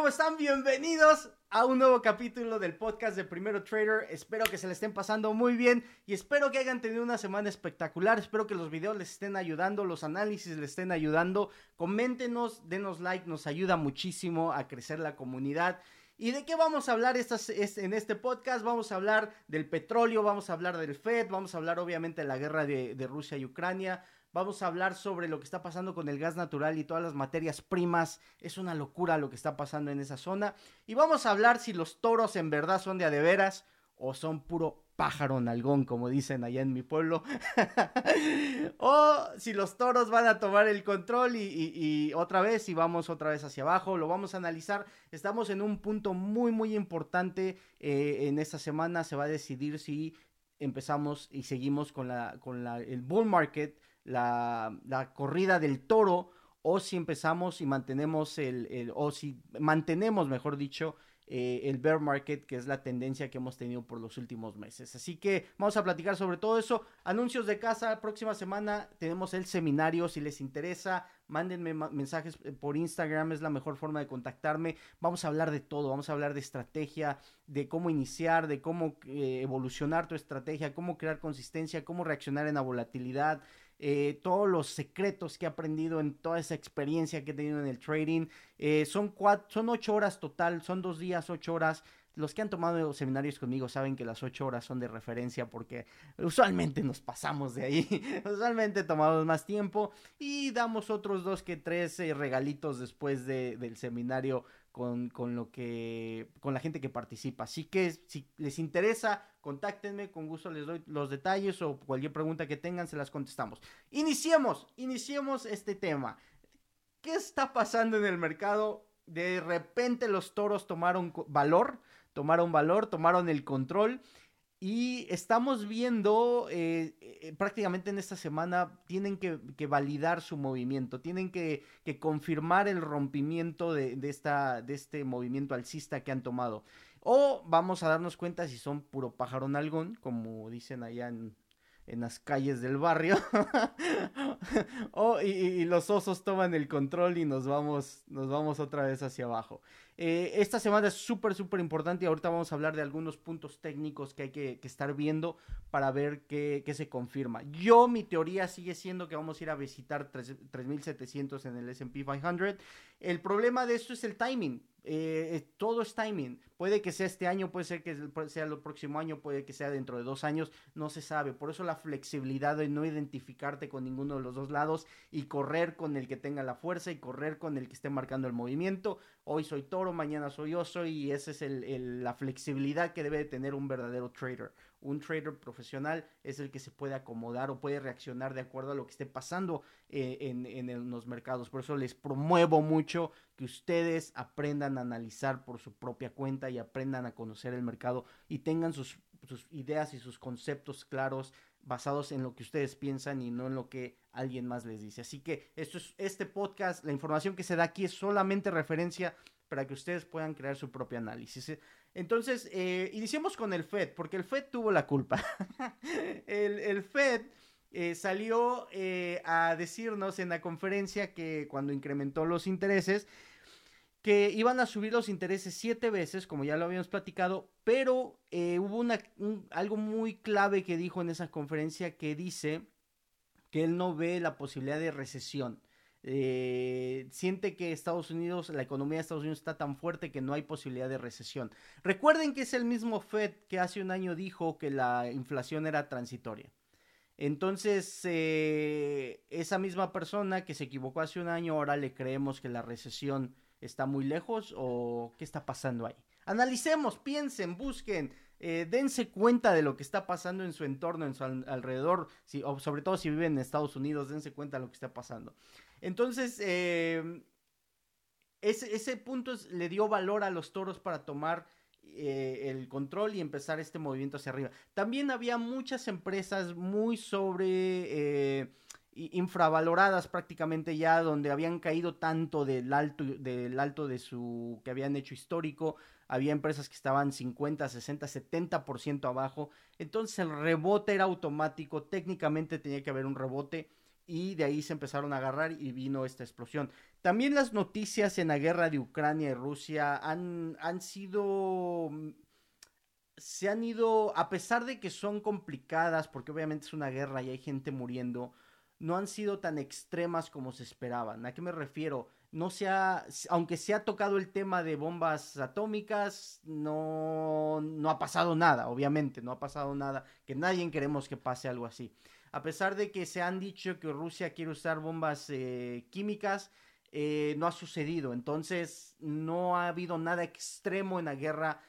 ¿Cómo están? Bienvenidos a un nuevo capítulo del podcast de Primero Trader. Espero que se le estén pasando muy bien y espero que hayan tenido una semana espectacular. Espero que los videos les estén ayudando, los análisis les estén ayudando. Coméntenos, denos like, nos ayuda muchísimo a crecer la comunidad. ¿Y de qué vamos a hablar en este podcast? Vamos a hablar del petróleo, vamos a hablar del Fed, vamos a hablar obviamente de la guerra de, de Rusia y Ucrania. Vamos a hablar sobre lo que está pasando con el gas natural y todas las materias primas. Es una locura lo que está pasando en esa zona. Y vamos a hablar si los toros en verdad son de a de o son puro pájaro nalgón, como dicen allá en mi pueblo. o si los toros van a tomar el control y, otra vez, y vamos otra vez hacia abajo, lo vamos a analizar. Estamos en un punto muy, muy importante. Eh, en esta semana se va a decidir si empezamos y seguimos con, la, con la, el bull market la, corrida del toro o si empezamos y mantenemos el, o si mantenemos, mejor dicho, eh, el bear market, que es la tendencia que hemos tenido por los últimos meses. Así que vamos a platicar sobre todo eso. Anuncios de casa, próxima semana tenemos el seminario, si les interesa, mándenme mensajes eh, por Instagram, es la mejor forma de contactarme. Vamos a hablar de todo, vamos a hablar de estrategia, de cómo iniciar, de cómo eh, evolucionar tu estrategia, cómo crear consistencia, cómo reaccionar en la volatilidad. Eh, todos los secretos que he aprendido en toda esa experiencia que he tenido en el trading. Eh, son, cuatro, son ocho horas total, son dos días, ocho horas. Los que han tomado seminarios conmigo saben que las ocho horas son de referencia porque usualmente nos pasamos de ahí. usualmente tomamos más tiempo y damos otros dos que tres eh, regalitos después del seminario con, con, lo que con la gente que participa. Así que si les interesa, contáctenme, con gusto les doy los detalles o cualquier pregunta que tengan se las contestamos. Iniciemos, iniciemos este tema. ¿Qué está pasando en el mercado? De repente los toros tomaron valor, tomaron valor, tomaron el control y estamos viendo eh, eh, prácticamente en esta semana, tienen que, validar su movimiento, tienen que, confirmar el rompimiento de, esta, de este movimiento alcista que han tomado. O vamos a darnos cuenta si son puro pájaro nalgón, como dicen allá en, en las calles del barrio. oh, y, los osos toman el control y nos vamos, nos vamos otra vez hacia abajo. Eh, esta semana es súper, súper importante y ahorita vamos a hablar de algunos puntos técnicos que hay que, estar viendo para ver qué, se confirma. Yo, mi teoría sigue siendo que vamos a ir a visitar 3700 en el SP 500. El problema de esto es el timing. Eh, todo es timing. Puede que sea este año, puede ser que sea el próximo año, puede que sea dentro de dos años, no se sabe. Por eso la flexibilidad de no identificarte con ninguno de los dos lados y correr con el que tenga la fuerza y correr con el que esté marcando el movimiento. Hoy soy toro, mañana soy oso y esa es la flexibilidad que debe de tener un verdadero trader un trader profesional es el que se puede acomodar o puede reaccionar de acuerdo a lo que esté pasando eh, en, los mercados. Por eso les promuevo mucho que ustedes aprendan a analizar por su propia cuenta y aprendan a conocer el mercado y tengan sus, sus ideas y sus conceptos claros basados en lo que ustedes piensan y no en lo que alguien más les dice. Así que esto es este podcast, la información que se da aquí es solamente referencia para que ustedes puedan crear su propio análisis. Entonces, eh, iniciemos con el Fed, porque el Fed tuvo la culpa. el, Fed eh, salió eh, a decirnos en la conferencia que cuando incrementó los intereses, que iban a subir los intereses siete veces, como ya lo habíamos platicado, pero hubo una, algo muy clave que dijo en esa conferencia que dice que él no ve la posibilidad de recesión. Eh, siente que Estados Unidos, la economía de Estados Unidos está tan fuerte que no hay posibilidad de recesión. Recuerden que es el mismo Fed que hace un año dijo que la inflación era transitoria. Entonces, eh, esa misma persona que se equivocó hace un año, ahora le creemos que la recesión está muy lejos o qué está pasando ahí. Analicemos, piensen, busquen, eh, dense cuenta de lo que está pasando en su entorno, en su alrededor, o sobre todo si viven en Estados Unidos, dense cuenta de lo que está pasando. Entonces, eh, ese, punto le dio valor a los toros para tomar eh, el control y empezar este movimiento hacia arriba. También había muchas empresas muy sobre eh, infravaloradas prácticamente ya, donde habían caído tanto del alto, del alto de su que habían hecho histórico. Había empresas que estaban 50, 60, 70% abajo. Entonces el rebote era automático. Técnicamente tenía que haber un rebote y de ahí se empezaron a agarrar y vino esta explosión. También las noticias en la guerra de Ucrania y Rusia han, han sido se han ido, a pesar de que son complicadas, porque obviamente es una guerra y hay gente muriendo, no han sido tan extremas como se esperaban. ¿A qué me refiero? No se ha, aunque se ha tocado el tema de bombas atómicas, no, no ha pasado nada, obviamente, no ha pasado nada, que nadie queremos que pase algo así. A pesar de que se han dicho que Rusia quiere usar bombas eh, químicas, eh, no ha sucedido. Entonces, no ha habido nada extremo en la guerra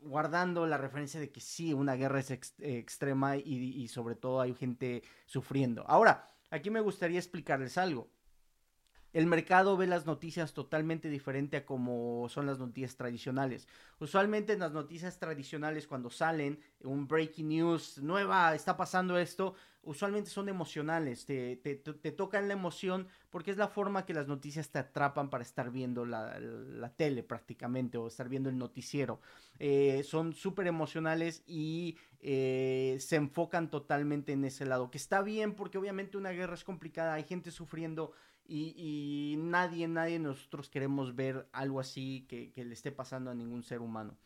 guardando la referencia de que sí, una guerra es extrema y, sobre todo hay gente sufriendo. Ahora, aquí me gustaría explicarles algo. El mercado ve las noticias totalmente diferente a como son las noticias tradicionales. Usualmente en las noticias tradicionales cuando salen un breaking news nueva, está pasando esto, usualmente son emocionales, te, te, te, tocan la emoción porque es la forma que las noticias te atrapan para estar viendo la, tele prácticamente o estar viendo el noticiero. Eh, son súper emocionales y eh, se enfocan totalmente en ese lado, que está bien porque obviamente una guerra es complicada, hay gente sufriendo. Y, y nadie, nadie nosotros queremos ver algo así que, que le esté pasando a ningún ser humano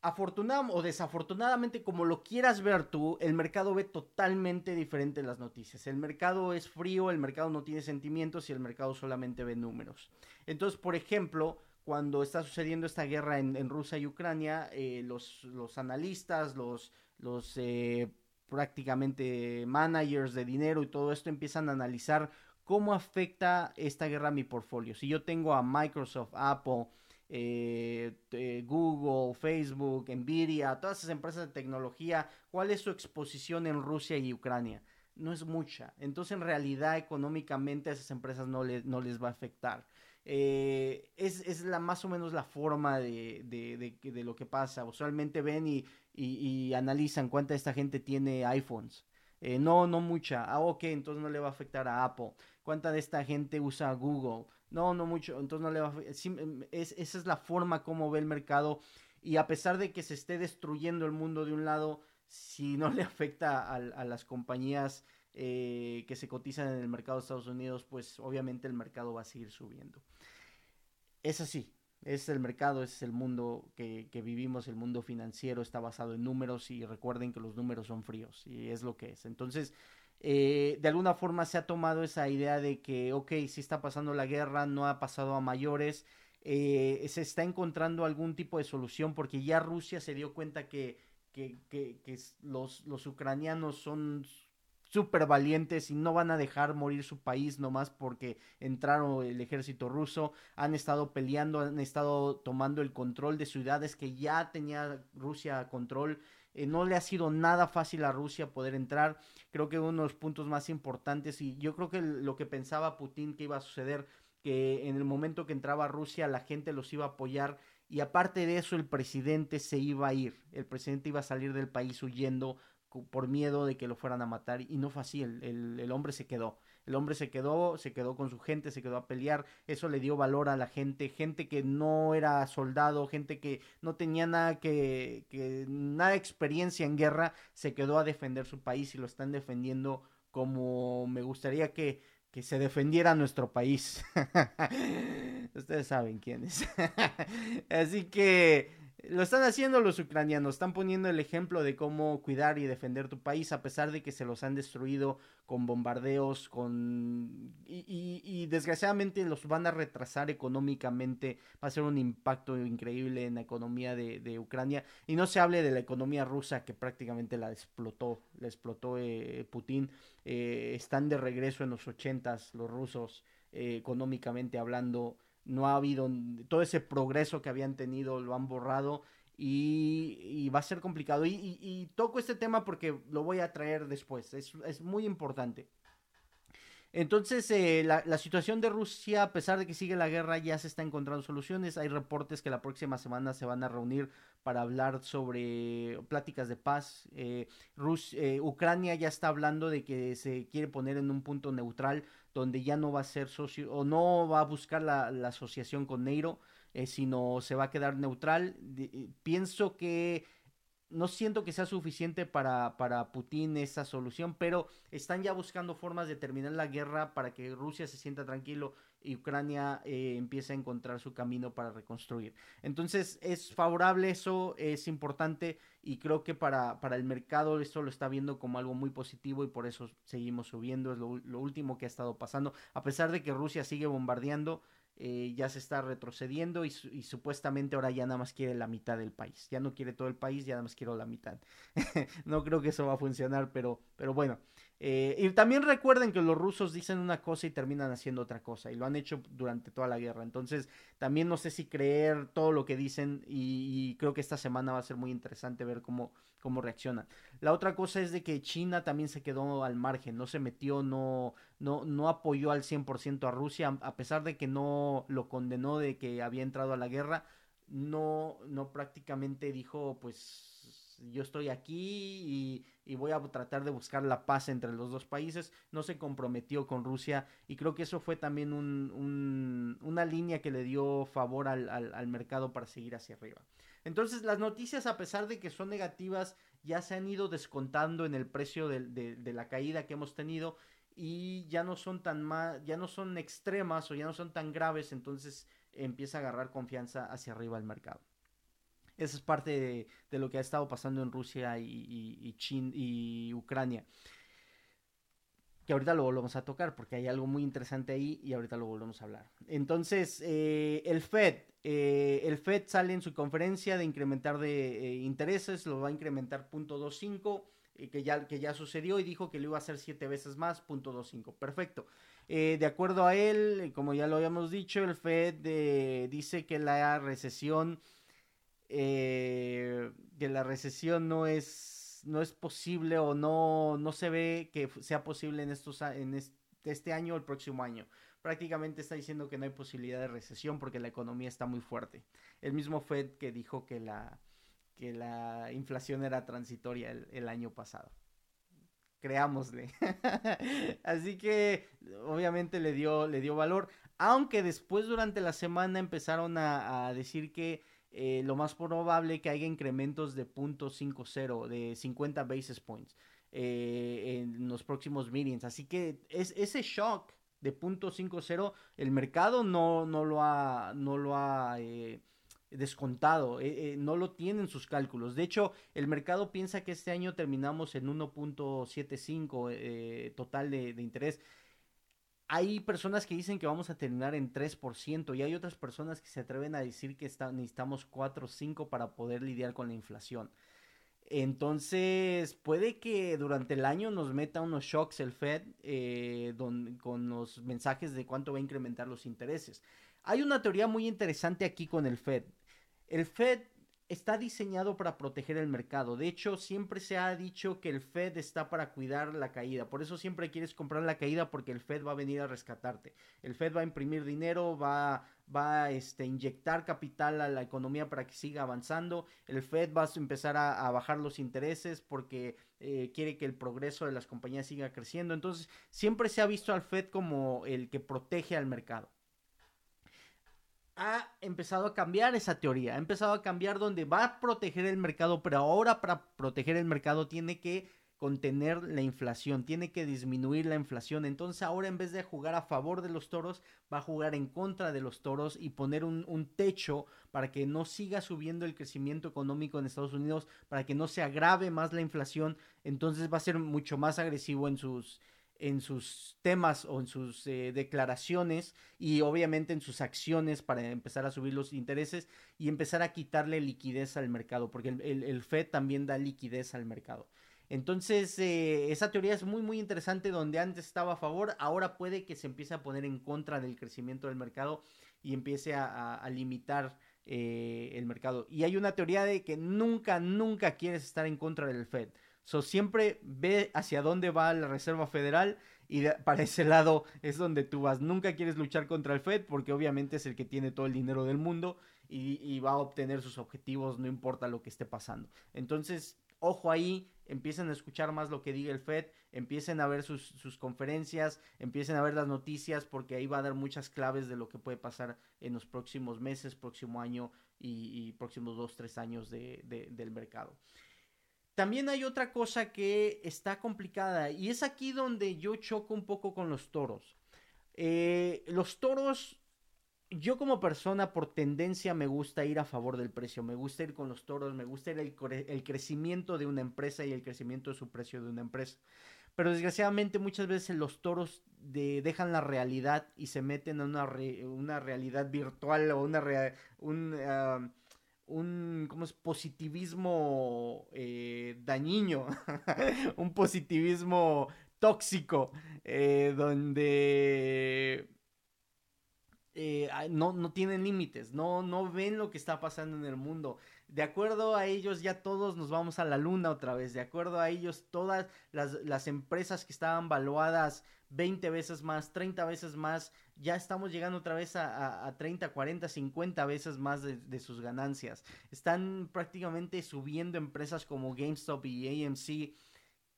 afortunadamente o desafortunadamente, como lo quieras ver tú, el mercado ve totalmente diferente las noticias. El mercado es frío, el mercado no tiene sentimientos y el mercado solamente ve números. Entonces, por ejemplo, cuando está sucediendo esta guerra en, Rusia y Ucrania, eh, los, analistas, los, los eh, prácticamente managers de dinero y todo esto empiezan a analizar cómo afecta esta guerra a mi portfolio. Si yo tengo a Microsoft, Apple, eh, eh, Google, Facebook, Nvidia, todas esas empresas de tecnología, ¿cuál es su exposición en Rusia y Ucrania? No es mucha. Entonces, en realidad, económicamente a esas empresas no, no les va a afectar. Eh, es, la, más o menos la forma de, de, lo que pasa. Usualmente ven y, y, analizan cuánta esta gente tiene iPhones. no, no mucha. Ah, ok, entonces no le va a afectar a Apple. ¿Cuánta de esta gente usa Google? No, no mucho. Entonces no le a... Em, es, esa es la forma como ve el mercado. Y a pesar de que se esté destruyendo el mundo de un lado, si no le afecta a, las compañías eh, que se cotizan en el mercado de Estados Unidos, pues obviamente el mercado va a seguir subiendo. Es así. Es el mercado, es el mundo que vivimos, el mundo financiero está basado en números y recuerden que los números son fríos y es lo que es. Entonces, eh, de alguna forma se ha tomado esa idea de que, ok, si está pasando la guerra, no ha pasado a mayores, eh, se está encontrando algún tipo de solución porque ya Rusia se dio cuenta que, los ucranianos son súper valientes y no van a dejar morir su país nomás porque entraron el ejército ruso, han estado peleando, han estado tomando el control de ciudades que ya tenía Rusia control eh, no le ha sido nada fácil a Rusia poder entrar. Creo que uno de los puntos más importantes, y yo creo que lo que pensaba Putin que iba a suceder, que en el momento que entraba Rusia la gente los iba a apoyar y aparte de eso el presidente se iba a ir, el presidente iba a salir del país huyendo por miedo de que lo fueran a matar y no fue así, el hombre se quedó. El hombre se quedó, se quedó con su gente, se quedó a pelear. Eso le dio valor a la gente, gente que no era soldado, gente que no tenía nada que, que nada experiencia en guerra, se quedó a defender su país y lo están defendiendo como me gustaría que, que se defendiera nuestro país. Ustedes saben quién es. Así que lo están haciendo los ucranianos, están poniendo el ejemplo de cómo cuidar y defender tu país a pesar de que se los han destruido con bombardeos, con... Y, desgraciadamente los van a retrasar económicamente, va a ser un impacto increíble en la economía de, Ucrania. Y no se hable de la economía rusa que prácticamente la explotó, la explotó eh, Putin. Eh, están de regreso en los ochentas los rusos, eh, económicamente hablando no ha habido todo ese progreso que habían tenido, lo han borrado y, va a ser complicado. Y, toco este tema porque lo voy a traer después, es, es muy importante. Entonces, eh, la, situación de Rusia, a pesar de que sigue la guerra, ya se está encontrando soluciones. Hay reportes que la próxima semana se van a reunir para hablar sobre pláticas de paz. Eh, eh, Ucrania ya está hablando de que se quiere poner en un punto neutral donde ya no va a ser socio o no va a buscar la, asociación con Neiro, sino se va a quedar neutral. pienso que no siento que sea suficiente para, para Putin esa solución, pero están ya buscando formas de terminar la guerra para que Rusia se sienta tranquilo y Ucrania eh, empiece a encontrar su camino para reconstruir. Entonces es favorable eso, es importante y creo que para, para el mercado esto lo está viendo como algo muy positivo y por eso seguimos subiendo, es lo, último que ha estado pasando, a pesar de que Rusia sigue bombardeando. Eh, ya se está retrocediendo y, supuestamente ahora ya nada más quiere la mitad del país. Ya no quiere todo el país, ya nada más quiero la mitad. no creo que eso va a funcionar, pero, pero bueno. Eh, y también recuerden que los rusos dicen una cosa y terminan haciendo otra cosa, y lo han hecho durante toda la guerra. Entonces, también no sé si creer todo lo que dicen, y, y creo que esta semana va a ser muy interesante ver cómo, cómo reaccionan. La otra cosa es de que China también se quedó al margen, no se metió, no, no, no apoyó al 100% a Rusia, a pesar de que no lo condenó de que había entrado a la guerra, no, no prácticamente dijo, pues yo estoy aquí y, voy a tratar de buscar la paz entre los dos países. No se comprometió con Rusia y creo que eso fue también un, una línea que le dio favor al, mercado para seguir hacia arriba. Entonces las noticias, a pesar de que son negativas, ya se han ido descontando en el precio de, la caída que hemos tenido y ya no son tan ya no son extremas o ya no son tan graves, entonces empieza a agarrar confianza hacia arriba el mercado. Esa es parte de, lo que ha estado pasando en Rusia y, y, y Ucrania que ahorita lo volvemos a tocar porque hay algo muy interesante ahí y ahorita lo volvemos a hablar. Entonces, eh, el Fed, eh, el Fed sale en su conferencia de incrementar de eh, intereses, lo va a incrementar 0.25, que, ya, que ya sucedió y dijo que lo iba a hacer siete veces más, 0.25. Perfecto. de acuerdo a él, como ya lo habíamos dicho, el Fed dice que la recesión, que la recesión no es no es posible o no, no se ve que sea posible en, estos, en este, año o el próximo año. Prácticamente está diciendo que no hay posibilidad de recesión porque la economía está muy fuerte. El mismo Fed que dijo que la, que la inflación era transitoria el, año pasado. Creámosle. Así que obviamente le dio, le dio valor. Aunque después durante la semana empezaron a decir que eh, lo más probable que haya incrementos de .50, de 50 basis points eh, en los próximos meetings. Así que es, ese shock de .50 el mercado no, no lo ha, no lo ha eh, descontado, no lo tiene en sus cálculos. De hecho, el mercado piensa que este año terminamos en 1.75 total de, de interés hay personas que dicen que vamos a terminar en 3% y hay otras personas que se atreven a decir que necesitamos 4 o 5 para poder lidiar con la inflación. Entonces, puede que durante el año nos meta unos shocks el Fed eh, con los mensajes de cuánto va a incrementar los intereses. Hay una teoría muy interesante aquí con el Fed. El Fed está diseñado para proteger el mercado. De hecho, siempre se ha dicho que el Fed está para cuidar la caída. Por eso siempre quieres comprar la caída porque el Fed va a venir a rescatarte. El Fed va a imprimir dinero, va, va a este, inyectar capital a la economía para que siga avanzando. El Fed va a empezar a, bajar los intereses porque eh, quiere que el progreso de las compañías siga creciendo. Entonces, siempre se ha visto al Fed como el que protege al mercado ha empezado a cambiar esa teoría, ha empezado a cambiar donde va a proteger el mercado, pero ahora para proteger el mercado tiene que contener la inflación, tiene que disminuir la inflación. Entonces ahora en vez de jugar a favor de los toros, va a jugar en contra de los toros y poner un, un, techo para que no siga subiendo el crecimiento económico en Estados Unidos, para que no se agrave más la inflación. Entonces va a ser mucho más agresivo en sus en sus temas o en sus eh, declaraciones y obviamente en sus acciones para empezar a subir los intereses y empezar a quitarle liquidez al mercado, porque el, FED también da liquidez al mercado. Entonces, eh, esa teoría es muy, muy interesante, donde antes estaba a favor, ahora puede que se empiece a poner en contra del crecimiento del mercado y empiece a, limitar eh, el mercado. Y hay una teoría de que nunca, nunca quieres estar en contra del FED. So, siempre ve hacia dónde va la Reserva Federal y para ese lado es donde tú vas. Nunca quieres luchar contra el Fed porque obviamente es el que tiene todo el dinero del mundo y, va a obtener sus objetivos no importa lo que esté pasando. Entonces, ojo ahí, empiecen a escuchar más lo que diga el Fed, empiecen a ver sus, conferencias, empiecen a ver las noticias porque ahí va a dar muchas claves de lo que puede pasar en los próximos meses, próximo año y, próximos dos, tres años del mercado. También hay otra cosa que está complicada y es aquí donde yo choco un poco con los toros. Eh, los toros, yo como persona por tendencia me gusta ir a favor del precio, me gusta ir con los toros, me gusta ir el, el crecimiento de una empresa y el crecimiento de su precio de una empresa. Pero desgraciadamente muchas veces los toros dejan la realidad y se meten en una, una realidad virtual o una un, un ¿cómo es? positivismo eh, dañino, un positivismo tóxico, eh, donde eh, no, no, tienen límites, no, no ven lo que está pasando en el mundo. De acuerdo a ellos ya todos nos vamos a la luna otra vez. De acuerdo a ellos todas las, empresas que estaban valuadas 20 veces más, 30 veces más, ya estamos llegando otra vez a, a, 30, 40, 50 veces más de, sus ganancias. Están prácticamente subiendo empresas como GameStop y AMC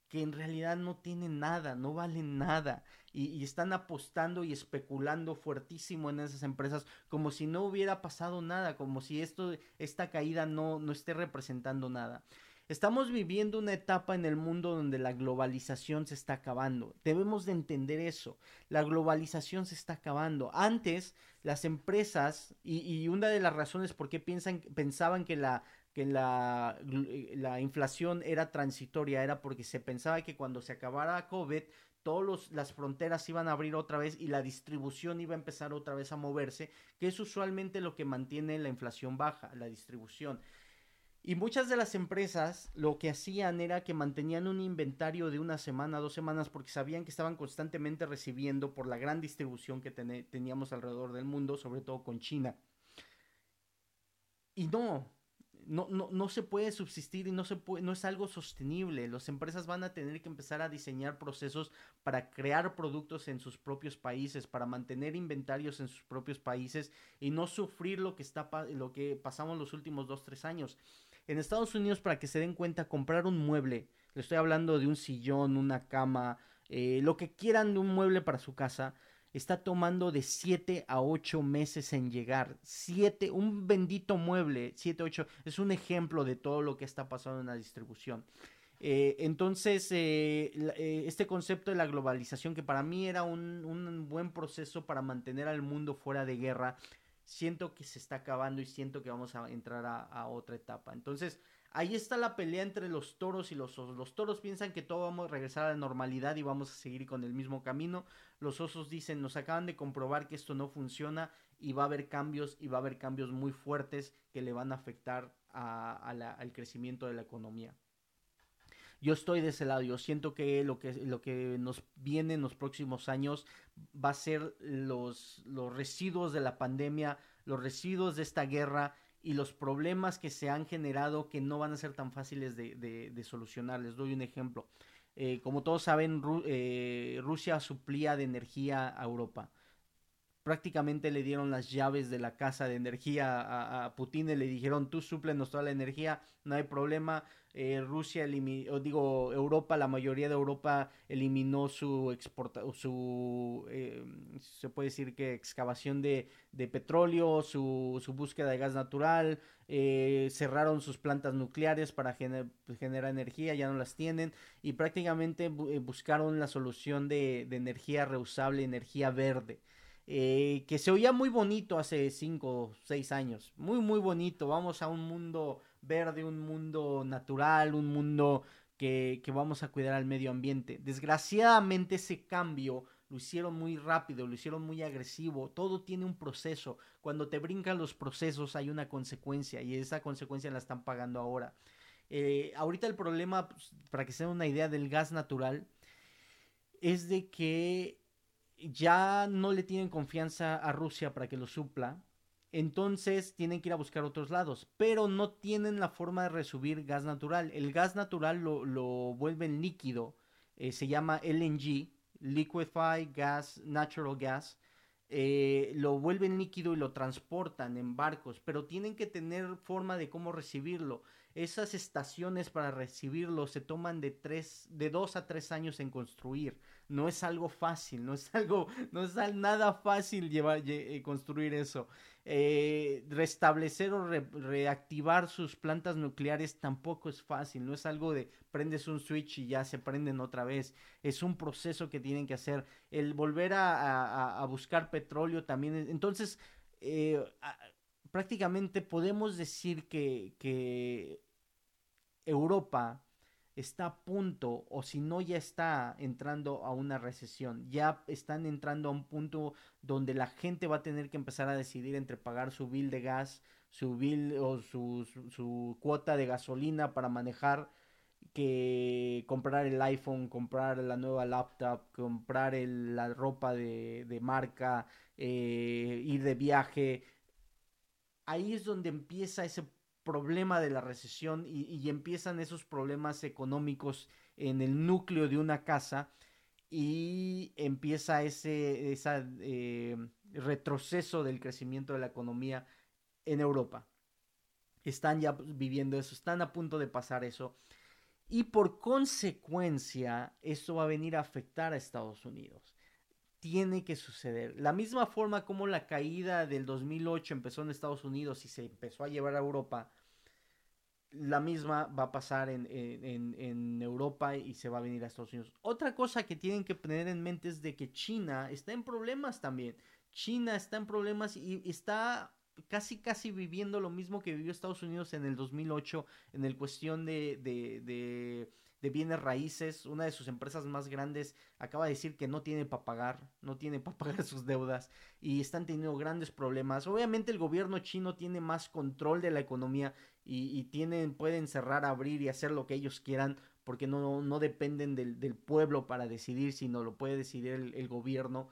que en realidad no tienen nada, no valen nada y, están apostando y especulando fuertísimo en esas empresas como si no hubiera pasado nada, como si esto, esta caída no, no esté representando nada. Estamos viviendo una etapa en el mundo donde la globalización se está acabando. Debemos de entender eso. La globalización se está acabando. Antes, las empresas, y, y una de las razones por qué piensan, pensaban que la, que la, la inflación era transitoria, era porque se pensaba que cuando se acabara COVID, todas las fronteras iban a abrir otra vez y la distribución iba a empezar otra vez a moverse, que es usualmente lo que mantiene la inflación baja, la distribución. Y muchas de las empresas lo que hacían era que mantenían un inventario de una semana, dos semanas, porque sabían que estaban constantemente recibiendo por la gran distribución que teníamos alrededor del mundo, sobre todo con China. Y no, no, no, no se puede subsistir y no, se puede, no es algo sostenible. Las empresas van a tener que empezar a diseñar procesos para crear productos en sus propios países, para mantener inventarios en sus propios países y no sufrir lo que, está, lo que pasamos los últimos dos, tres años. En Estados Unidos, para que se den cuenta, comprar un mueble, le estoy hablando de un sillón, una cama, eh, lo que quieran de un mueble para su casa, está tomando de 7 a 8 meses en llegar. 7, un bendito mueble, 7, 8, es un ejemplo de todo lo que está pasando en la distribución. Eh, entonces, eh, este concepto de la globalización, que para mí era un, buen proceso para mantener al mundo fuera de guerra, siento que se está acabando y siento que vamos a entrar a, otra etapa. Entonces, Ahí está la pelea entre los toros y los osos. Los toros piensan que todo vamos a regresar a la normalidad y vamos a seguir con el mismo camino. Los osos dicen, nos acaban de comprobar que esto no funciona y va a haber cambios y va a haber cambios muy fuertes que le van a afectar al crecimiento de la economía. Yo estoy de ese lado, yo siento que lo que, lo que nos viene en los próximos años va a ser los, los residuos de la pandemia, los residuos de esta guerra y los problemas que se han generado que no van a ser tan fáciles de, de, solucionar. Les doy un ejemplo. Eh, como todos saben, eh, Rusia suplía de energía a Europa prácticamente le dieron las llaves de la casa de energía a, Putin y le dijeron tú suplenos toda la energía, no hay problema. Eh, Rusia eliminó, digo, Europa, la mayoría de Europa eliminó su exporta, su, eh, se puede decir que excavación de, de petróleo, su, su, búsqueda de gas natural, eh, cerraron sus plantas nucleares para generar energía, ya no las tienen y prácticamente buscaron la solución de, de energía reusable, energía verde. Eh, que se oía muy bonito hace 5 o 6 años. Muy, muy bonito. Vamos a un mundo verde, un mundo natural, un mundo que, vamos a cuidar al medio ambiente. Desgraciadamente ese cambio lo hicieron muy rápido, lo hicieron muy agresivo. Todo tiene un proceso. Cuando te brincan los procesos hay una consecuencia y esa consecuencia la están pagando ahora. Eh, ahorita el problema, pues, para que se den una idea del gas natural, es de que ya no le tienen confianza a Rusia para que lo supla. Entonces tienen que ir a buscar otros lados, pero no tienen la forma de resubir gas natural. El gas natural lo, lo vuelven líquido, eh, se llama LNG, Liquefied Gas, Natural Gas. Eh, lo vuelven líquido y lo transportan en barcos, pero tienen que tener forma de cómo recibirlo. Esas estaciones para recibirlo se toman de, tres, de dos a tres años en construir. No es algo fácil, no es algo, no es nada fácil llevar, eh, construir eso. Eh, restablecer o reactivar sus plantas nucleares tampoco es fácil, no es algo de prendes un switch y ya se prenden otra vez, es un proceso que tienen que hacer, el volver a, buscar petróleo también, entonces eh, prácticamente podemos decir que, que Europa está a punto o si no ya está entrando a una recesión, ya están entrando a un punto donde la gente va a tener que empezar a decidir entre pagar su bill de gas, su bill o su, su, cuota de gasolina para manejar que comprar el iPhone, comprar la nueva laptop, comprar la ropa de, de marca, eh, ir de viaje. Ahí es donde empieza ese problema de la recesión y, empiezan esos problemas económicos en el núcleo de una casa y empieza ese eh, retroceso del crecimiento de la economía en Europa. Están ya viviendo eso, están a punto de pasar eso. Y por consecuencia, eso va a venir a afectar a Estados Unidos. Tiene que suceder. La misma forma como la caída del 2008 empezó en Estados Unidos y se empezó a llevar a Europa, la misma va a pasar en, Europa y se va a venir a Estados Unidos. Otra cosa que tienen que tener en mente es de que China está en problemas también. China está en problemas y está casi casi viviendo lo mismo que vivió Estados Unidos en el 2008 en el cuestión de, de, de bienes raíces. Una de sus empresas más grandes acaba de decir que no tiene para pagar, no tiene para pagar sus deudas y están teniendo grandes problemas. Obviamente el gobierno chino tiene más control de la economía y, tienen, pueden cerrar, abrir y hacer lo que ellos quieran porque no, no dependen del, pueblo para decidir, sino lo puede decidir el, gobierno.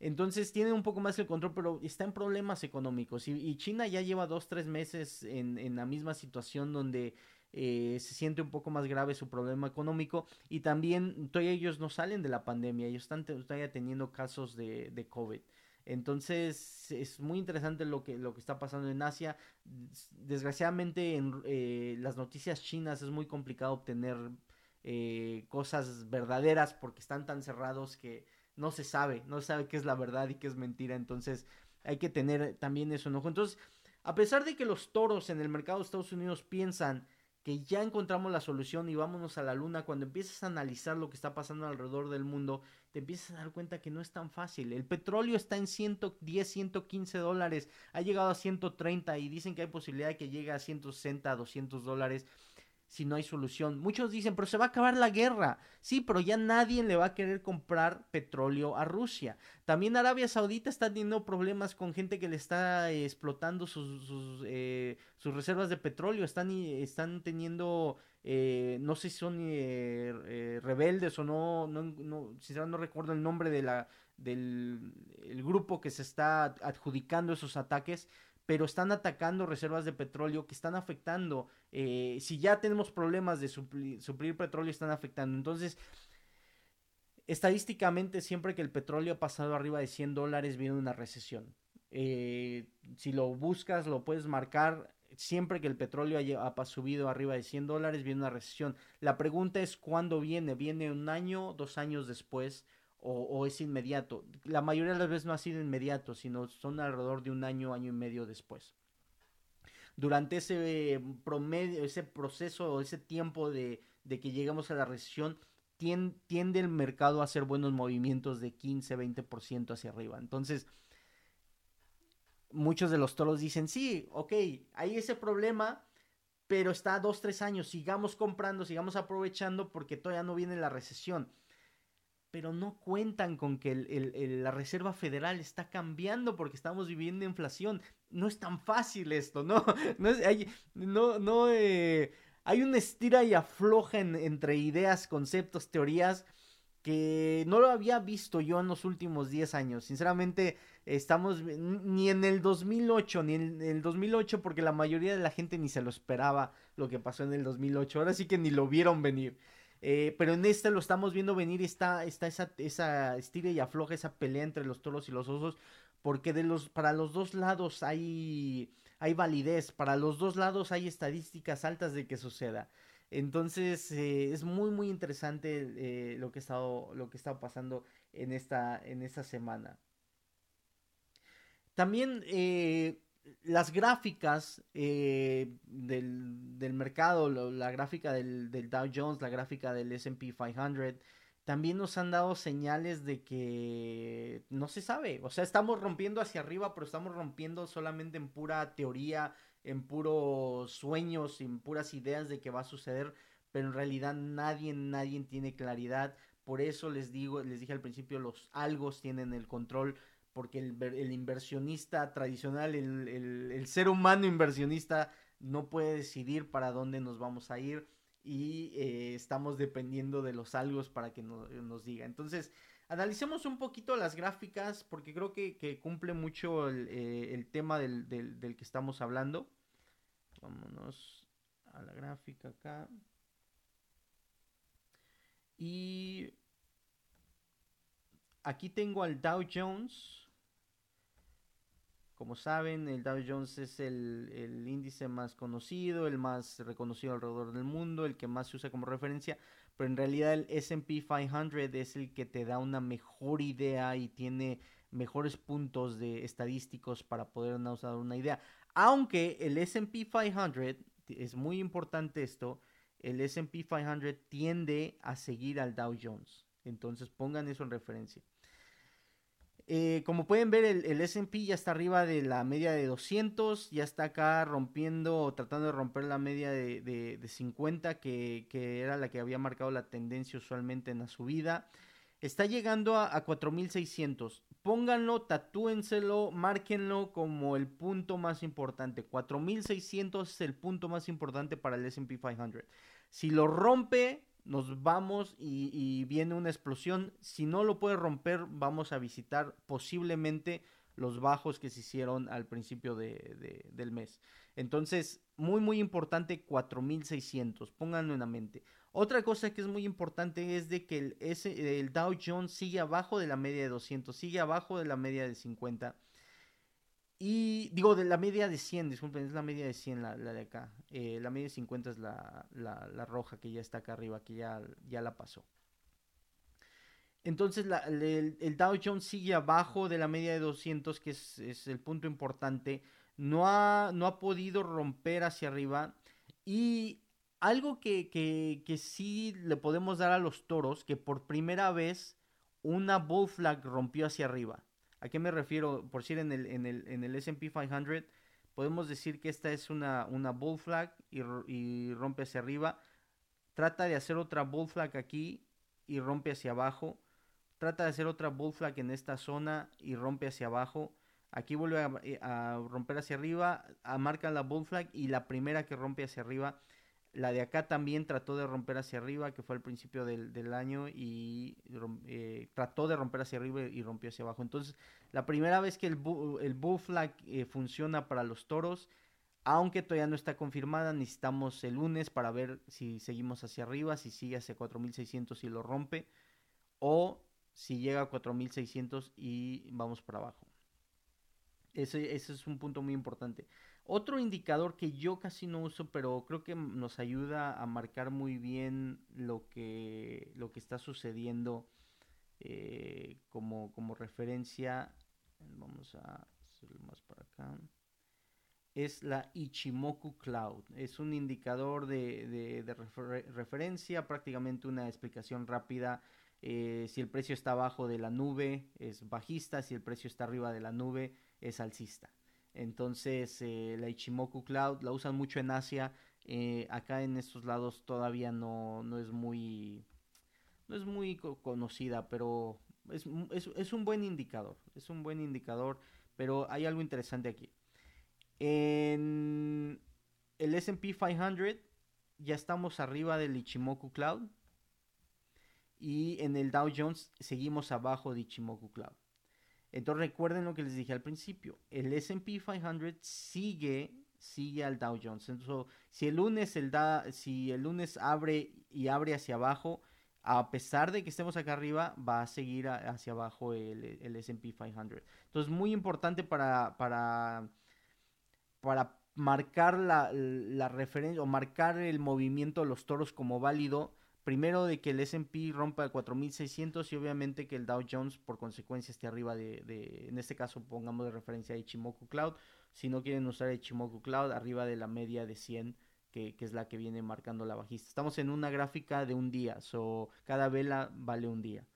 Entonces tienen un poco más el control, pero está en problemas económicos. Y, China ya lleva dos, tres meses en, en la misma situación donde eh, se siente un poco más grave su problema económico. Y también todavía ellos no salen de la pandemia, ellos están todavía teniendo casos de, de COVID. Entonces es muy interesante lo que, lo que está pasando en Asia. Desgraciadamente en eh, las noticias chinas es muy complicado obtener eh, cosas verdaderas porque están tan cerrados que no se sabe, no se sabe qué es la verdad y qué es mentira. Entonces hay que tener también eso en ojo. Entonces, a pesar de que los toros en el mercado de Estados Unidos piensan que ya encontramos la solución y vámonos a la luna, cuando empiezas a analizar lo que está pasando alrededor del mundo, te empiezas a dar cuenta que no es tan fácil. El petróleo está en 110, 115 dólares, ha llegado a 130 y dicen que hay posibilidad de que llegue a 160, 200 dólares si no hay solución. Muchos dicen, pero se va a acabar la guerra. Sí, pero ya nadie le va a querer comprar petróleo a Rusia. También Arabia Saudita está teniendo problemas con gente que le está eh, explotando sus, sus, eh, sus, reservas de petróleo. Están, están teniendo, eh, no sé si son rebeldes o no, no, no, no recuerdo el nombre de la, del el grupo que se está adjudicando esos ataques pero están atacando reservas de petróleo que están afectando. Eh, si ya tenemos problemas de suplir, petróleo, están afectando. Entonces, estadísticamente, siempre que el petróleo ha pasado arriba de 100 dólares, viene una recesión. Eh, si lo buscas, lo puedes marcar. Siempre que el petróleo ha subido arriba de 100 dólares, viene una recesión. La pregunta es cuándo viene. ¿Viene un año, dos años después? O, es inmediato. La mayoría de las veces no ha sido inmediato, sino son alrededor de un año, año y medio después. Durante ese promedio, ese proceso o ese tiempo de, que llegamos a la recesión, tiende, el mercado a hacer buenos movimientos de 15, 20% hacia arriba. Entonces, muchos de los toros dicen, sí, ok, hay ese problema, pero está a dos, tres años, sigamos comprando, sigamos aprovechando porque todavía no viene la recesión pero no cuentan con que la Reserva Federal está cambiando porque estamos viviendo inflación. No es tan fácil esto, ¿no? No, hay, no, no, eh, hay una estira y afloja entre ideas, conceptos, teorías que no lo había visto yo en los últimos 10 años. Sinceramente, estamos ni en el 2008, ni en el 2008 porque la mayoría de la gente ni se lo esperaba lo que pasó en el 2008. Ahora sí que ni lo vieron venir. Eh, pero en este lo estamos viendo venir, está, está esa, esa estira y afloja, esa pelea entre los toros y los osos, porque para los dos lados hay, hay validez, para los dos lados hay estadísticas altas de que suceda. Entonces eh, es muy muy interesante eh, lo que ha estado lo que está pasando en esta en esta semana. También las gráficas del, mercado, la gráfica del, del, Dow Jones, la gráfica del SP 500, también nos han dado señales de que no se sabe. O sea, estamos rompiendo hacia arriba, pero estamos rompiendo solamente en pura teoría, en puros sueños, en puras ideas de que va a suceder, pero en realidad nadie, nadie tiene claridad. Por eso les digo, les dije al principio, los algos tienen el control, porque el, inversionista tradicional, el, ser humano inversionista, no puede decidir para dónde nos vamos a ir y eh, estamos dependiendo de los algos para que nos diga. Entonces, analicemos un poquito las gráficas porque creo que, cumple mucho el, eh, tema del, que estamos hablando. Vámonos a la gráfica acá. Y aquí tengo al Dow Jones. Como saben, el Dow Jones es el, índice más conocido, el más reconocido alrededor del mundo, el que más se usa como referencia, pero en realidad el SP 500 es el que te da una mejor idea y tiene mejores puntos de estadísticos para poder dar una idea. Aunque el SP 500, es muy importante esto, el SP 500 tiende a seguir al Dow Jones. Entonces pongan eso en referencia. Eh, como pueden ver, el, SP ya está arriba de la media de 200, ya está acá rompiendo, tratando de romper la media de, 50, que, era la que había marcado la tendencia usualmente en la subida. Está llegando a, a 4600. Pónganlo, tatúenselo, márquenlo como el punto más importante. 4600 es el punto más importante para el SP 500. Si lo rompe, nos vamos y, viene una explosión. Si no lo puede romper, vamos a visitar posiblemente los bajos que se hicieron al principio del mes. Entonces, muy, muy importante, 4600. Pónganlo en la mente. Otra cosa que es muy importante es de que el, el Dow Jones sigue abajo de la media de 200, sigue abajo de la media de 50 y digo, de la media de 100, disculpen, es la media de 100 la, de acá. Eh, la media de 50 es la, la, roja que ya está acá arriba, que ya, ya la pasó. Entonces el, Dow Jones sigue abajo de la media de 200, que es, es el punto importante. No ha, no ha, podido romper hacia arriba. Y algo que, que, que sí le podemos dar a los toros, que por primera vez una bull flag rompió hacia arriba. ¿A qué me refiero? Por decir, en el, en el, en el SP 500, podemos decir que esta es una, una bull flag y, rompe hacia arriba. Trata de hacer otra bull flag aquí y rompe hacia abajo. Trata de hacer otra bull flag en esta zona y rompe hacia abajo. Aquí vuelve a, eh, romper hacia arriba, a marca la bull flag y la primera que rompe hacia arriba la de acá también trató de romper hacia arriba, que fue al principio del, año, y eh, trató de romper hacia arriba y rompió hacia abajo. Entonces, la primera vez que el, el Bull Flag eh, funciona para los toros, aunque todavía no está confirmada, necesitamos el lunes para ver si seguimos hacia arriba, si sigue hacia 4600 y lo rompe, o si llega a 4600 y vamos para abajo. Ese, ese es un punto muy importante. Otro indicador que yo casi no uso, pero creo que nos ayuda a marcar muy bien lo que, lo que está sucediendo eh, como, como referencia, vamos a hacerlo más para acá, es la Ichimoku Cloud. Es un indicador de, referencia, prácticamente una explicación rápida. Eh, si el precio está abajo de la nube es bajista, si el precio está arriba de la nube es alcista. Entonces eh, la Ichimoku Cloud la usan mucho en Asia. Eh, acá en estos lados todavía no, no es muy no es muy conocida, pero es, es, un buen indicador. Es un buen indicador, pero hay algo interesante aquí. En el SP 500 ya estamos arriba del Ichimoku Cloud. Y en el Dow Jones seguimos abajo de Ichimoku Cloud. Entonces recuerden lo que les dije al principio, el S&P 500 sigue sigue al Dow Jones. Entonces, si el lunes el da, si el lunes abre y abre hacia abajo, a pesar de que estemos acá arriba, va a seguir hacia abajo el, el S&P 500. Entonces, muy importante para, para, para marcar la, la referencia o marcar el movimiento de los toros como válido. Primero de que el S&P rompa el 4600 y obviamente que el Dow Jones por consecuencia esté arriba de, de en este caso pongamos de referencia a Ichimoku Cloud. Si no quieren usar Ichimoku Cloud, arriba de la media de 100 que, que, es la que viene marcando la bajista. Estamos en una gráfica de un día, so cada vela vale un día.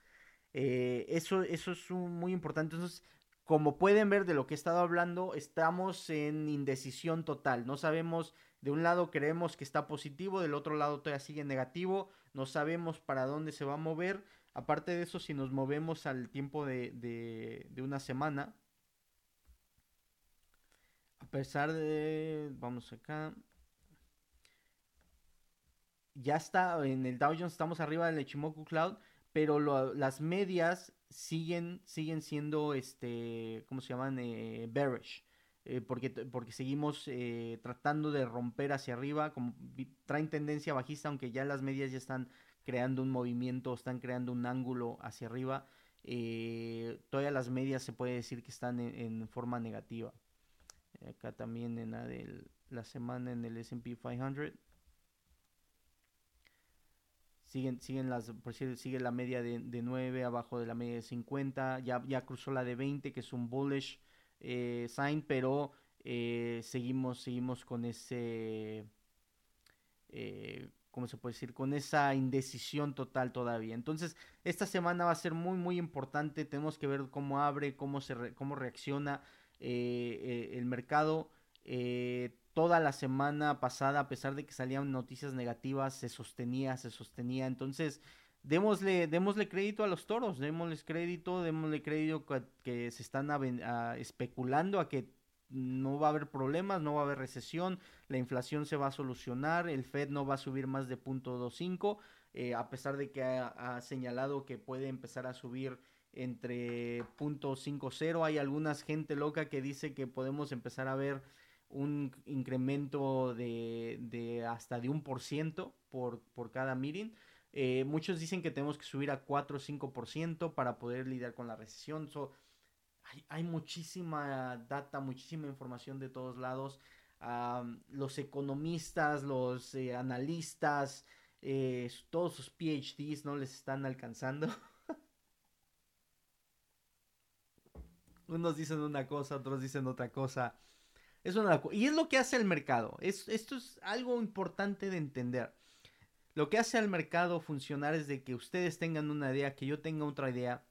Eh, eso, eso es muy importante. Entonces, como pueden ver de lo que he estado hablando, estamos en indecisión total. No sabemos, de un lado creemos que está positivo, del otro lado todavía sigue negativo. No sabemos para dónde se va a mover. Aparte de eso, si nos movemos al tiempo de, de, una semana, a pesar de, vamos acá, ya está en el Dow Jones, estamos arriba del Ichimoku Cloud, pero las medias siguen, siguen siendo, este, ¿cómo se llaman? Eh, bearish. Eh, porque, porque seguimos eh, tratando de romper hacia arriba, como traen tendencia bajista, aunque ya las medias ya están creando un movimiento, están creando un ángulo hacia arriba. Eh, todavía las medias se puede decir que están en, forma negativa. Acá también en la de la semana en el S&P 500 siguen, siguen las, por decir, sigue la media de, de 9 abajo de la media de 50, ya, ya cruzó la de 20 que es un bullish eh, pero eh, seguimos, seguimos con ese, eh, ¿cómo se puede decir? Con esa indecisión total todavía. Entonces, esta semana va a ser muy, muy importante, tenemos que ver cómo abre, cómo, se re, cómo reacciona eh, el mercado. Eh, toda la semana pasada, a pesar de que salían noticias negativas, se sostenía, se sostenía. Entonces, démosle, démosle crédito a los toros, démosles crédito, démosle crédito que, se están a, a, especulando a que no va a haber problemas, no va a haber recesión, la inflación se va a solucionar, el Fed no va a subir más de 0.25, eh, a pesar de que ha, señalado que puede empezar a subir entre 0.50, hay algunas gente loca que dice que podemos empezar a ver un incremento de, de hasta de un por ciento por, por cada meeting. Eh, muchos dicen que tenemos que subir a 4 o 5% para poder lidiar con la recesión. Hay, muchísima data, muchísima información de todos lados. Los economistas, los eh, analistas, eh, todos sus PhDs no les están alcanzando. Unos dicen una cosa, otros dicen otra cosa. Es una y es lo que hace el mercado. Es, esto es algo importante de entender. Lo que hace al mercado funcionar es de que ustedes tengan una idea, que yo tenga otra idea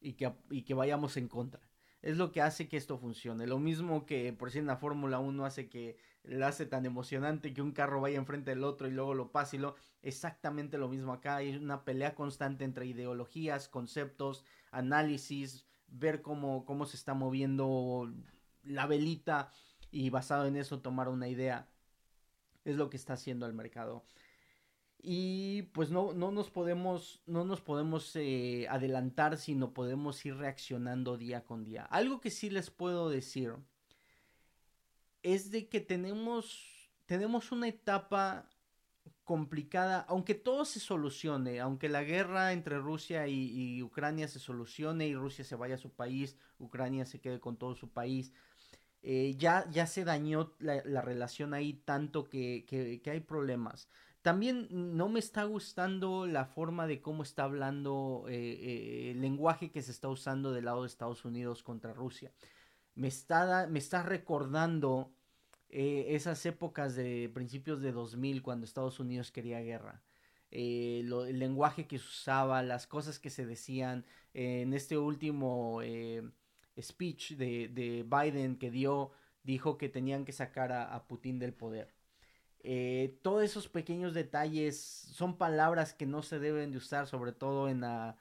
y que, y que vayamos en contra. Es lo que hace que esto funcione. Lo mismo que por si en la Fórmula 1 hace que le hace tan emocionante que un carro vaya enfrente del otro y luego lo pase y lo... Exactamente lo mismo acá. Hay una pelea constante entre ideologías, conceptos, análisis, ver cómo, cómo se está moviendo la velita y basado en eso tomar una idea. Es lo que está haciendo el mercado. Y pues no, no nos podemos, no nos podemos eh, adelantar, sino podemos ir reaccionando día con día. Algo que sí les puedo decir es de que tenemos, tenemos una etapa complicada, aunque todo se solucione, aunque la guerra entre Rusia y, Ucrania se solucione y Rusia se vaya a su país, Ucrania se quede con todo su país, eh, ya, ya se dañó la, la relación ahí tanto que, que, hay problemas. También no me está gustando la forma de cómo está hablando eh, eh, el lenguaje que se está usando del lado de Estados Unidos contra Rusia. Me está, me está recordando eh, esas épocas de principios de 2000 cuando Estados Unidos quería guerra. El lenguaje que se usaba, las cosas que se decían en este último speech de, de, Biden que dio, dijo que tenían que sacar a Putin del poder. Eh, todos esos pequeños detalles son palabras que no se deben de usar, sobre todo en, la,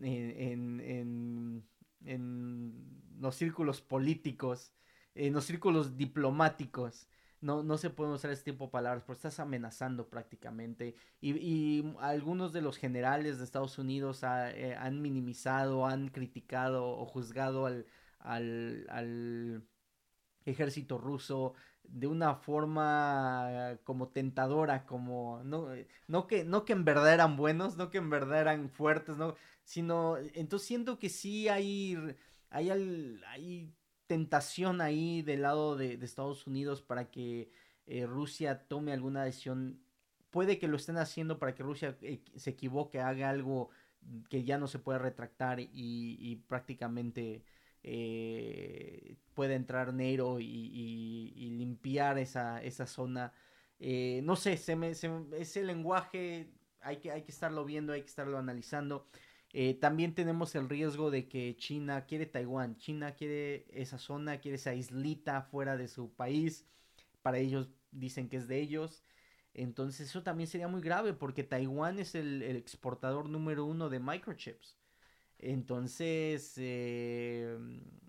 en, en, en los círculos políticos, en los círculos diplomáticos. No, no se pueden usar este tipo de palabras porque estás amenazando prácticamente. Y, y algunos de los generales de Estados Unidos ha, eh, han minimizado, han criticado o juzgado al, al, al ejército ruso de una forma como tentadora, como no, no que no que en verdad eran buenos, no que en verdad eran fuertes, no, sino entonces siento que sí hay hay, hay tentación ahí del lado de, Estados Unidos para que eh, Rusia tome alguna decisión. Puede que lo estén haciendo para que Rusia eh, se equivoque, haga algo que ya no se puede retractar y, prácticamente eh, entrar Nero y, limpiar esa, esa zona. no sé, se me, ese lenguaje hay que, hay que estarlo viendo, hay que estarlo analizando. Eh, también tenemos el riesgo de que China quiere Taiwán, China quiere esa zona, quiere esa islita fuera de su país, para ellos dicen que es de ellos. Entonces eso también sería muy grave porque Taiwán es el, exportador número uno de microchips. Entonces eh,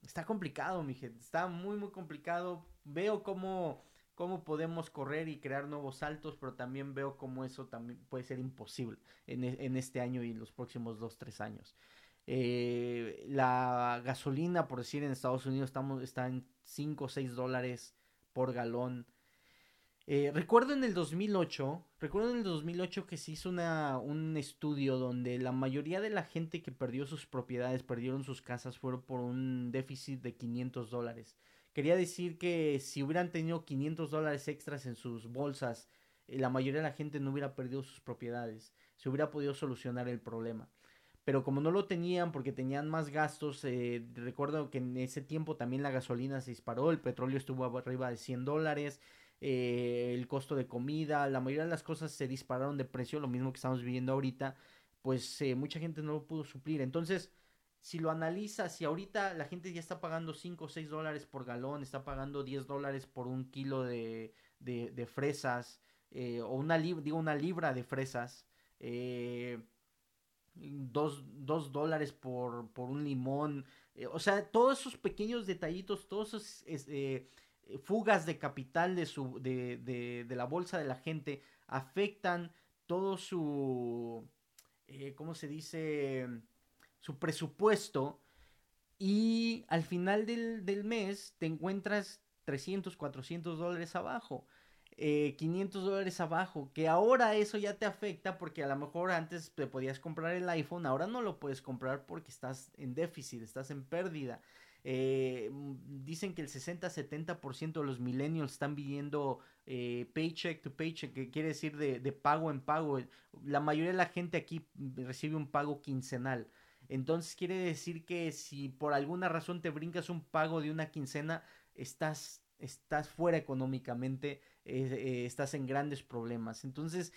está complicado, mi gente, está muy muy complicado. Veo cómo cómo podemos correr y crear nuevos saltos, pero también veo cómo eso también puede ser imposible en, e, este año y los próximos dos, tres años. Eh, la gasolina, por decir, en Estados Unidos estamos, está en 5 o 6 dólares por galón. Eh, recuerdo en el 2008, recuerdo en el 2008 que se hizo un estudio donde la mayoría de la gente que perdió sus propiedades, perdieron sus casas, fueron por un déficit de 500 dólares. Quería decir que si hubieran tenido 500 dólares extras en sus bolsas, eh, la mayoría de la gente no hubiera perdido sus propiedades. Se hubiera podido solucionar el problema. Pero como no lo tenían porque tenían más gastos, eh, recuerdo que en ese tiempo también la gasolina se disparó, el petróleo estuvo arriba de 100 dólares, eh, el costo de comida, la mayoría de las cosas se dispararon de precio, lo mismo que estamos viviendo ahorita, pues mucha gente no lo pudo suplir. Entonces, si lo analizas, si ahorita la gente ya está pagando 5 o 6 dólares por galón, está pagando 10 dólares por un kilo de, de, fresas, eh, o una, digo, una libra de fresas, eh, dos, dólares por, por, un limón, eh, o sea, todos esos pequeños detallitos, todos esos eh, fugas de capital de, su, de, de, de la bolsa de la gente afectan todo su, ¿cómo se dice? su presupuesto y al final del, mes te encuentras 300, 400 dólares abajo. 500 eh, dólares abajo, que ahora eso ya te afecta porque a lo mejor antes te podías comprar el iPhone, ahora no lo puedes comprar porque estás en déficit, estás en pérdida. Eh, dicen que el 60-70% de los millennials están viviendo eh, paycheck to paycheck, que quiere decir de, de, pago en pago. La mayoría de la gente aquí recibe un pago quincenal. Entonces quiere decir que si por alguna razón te brincas un pago de una quincena, estás, estás fuera económicamente, eh, estás en grandes problemas. Entonces,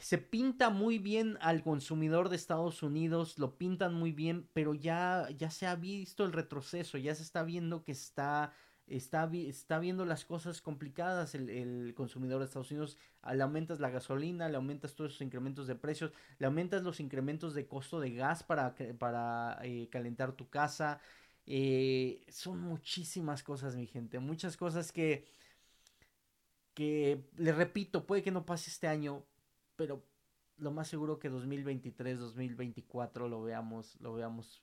se pinta muy bien al consumidor de Estados Unidos, lo pintan muy bien, pero ya, ya se ha visto el retroceso, ya se está viendo que está está, está viendo las cosas complicadas el, consumidor de Estados Unidos. Le aumentas la gasolina, le aumentas todos esos incrementos de precios, le aumentas los incrementos de costo de gas para, para eh, calentar tu casa. Eh, son muchísimas cosas, mi gente. Muchas cosas que, que, le repito, puede que no pase este año, pero lo más seguro que 2023, 2024 lo veamos, lo veamos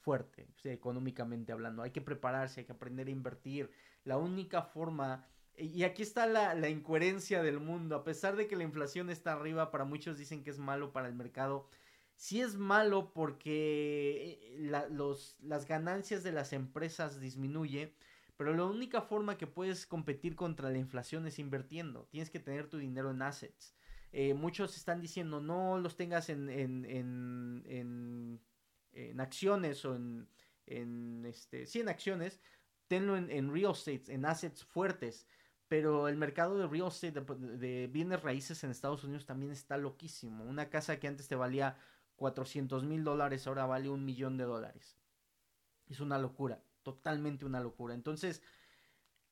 fuerte, económicamente hablando. Hay que prepararse, hay que aprender a invertir. La única forma, y aquí está la, incoherencia del mundo, a pesar de que la inflación está arriba, para muchos dicen que es malo para el mercado. Sí es malo porque eh, los, las ganancias de las empresas disminuye, pero la única forma que puedes competir contra la inflación es invirtiendo. Tienes que tener tu dinero en assets. Eh, muchos están diciendo no los tengas en, en, en en acciones o en, en este, sí, en acciones, tenlo en, real estate, en assets fuertes. Pero el mercado de real estate, de, bienes raíces en Estados Unidos también está loquísimo. Una casa que antes te valía 400 mil dólares, ahora vale un millón de dólares. Es una locura, totalmente una locura. Entonces,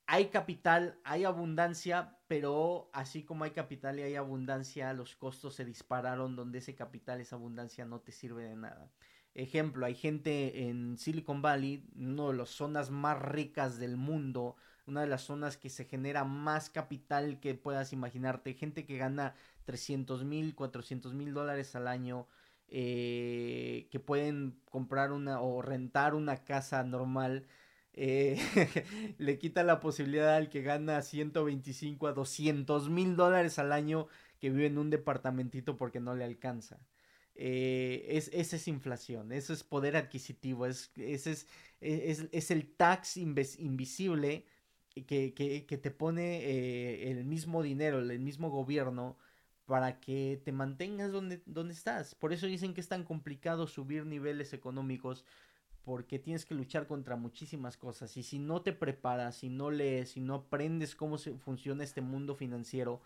hay capital, hay abundancia, pero así como hay capital y hay abundancia, los costos se dispararon donde ese capital, esa abundancia no te sirve de nada. Ejemplo, hay gente en Silicon Valley, una de las zonas más ricas del mundo, una de las zonas que se genera más capital que puedas imaginarte, gente que gana 300 mil, 400 mil dólares al año, eh, que pueden comprar una o rentar una casa normal. Eh, le quita la posibilidad al que gana 125 a 200 mil dólares al año que vive en un departamentito porque no le alcanza. Eh, es, esa es inflación, eso es poder adquisitivo, es, ese es e, es, el tax invisible que, que, te pone eh, el mismo dinero, el mismo gobierno para que te mantengas donde, donde estás. Por eso dicen que es tan complicado subir niveles económicos porque tienes que luchar contra muchísimas cosas y si no te preparas, si no lees, si no aprendes cómo funciona este mundo financiero,